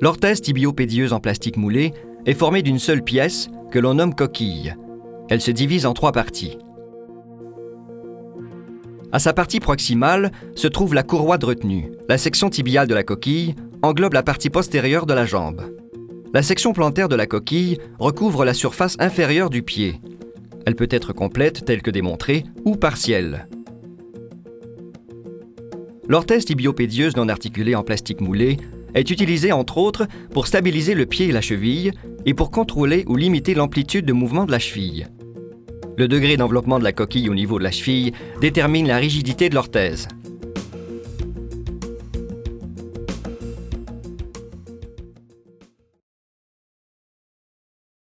L'orthèse tibiopédieuse en plastique moulé est formée d'une seule pièce que l'on nomme coquille. Elle se divise en trois parties. À sa partie proximale se trouve la courroie de retenue. La section tibiale de la coquille englobe la partie postérieure de la jambe. La section plantaire de la coquille recouvre la surface inférieure du pied. Elle peut être complète, telle que démontrée, ou partielle. L'orthèse tibiopédieuse non articulée en plastique moulé est utilisée entre autres pour stabiliser le pied et la cheville et pour contrôler ou limiter l'amplitude de mouvement de la cheville. Le degré d'enveloppement de la coquille au niveau de la cheville détermine la rigidité de l'orthèse.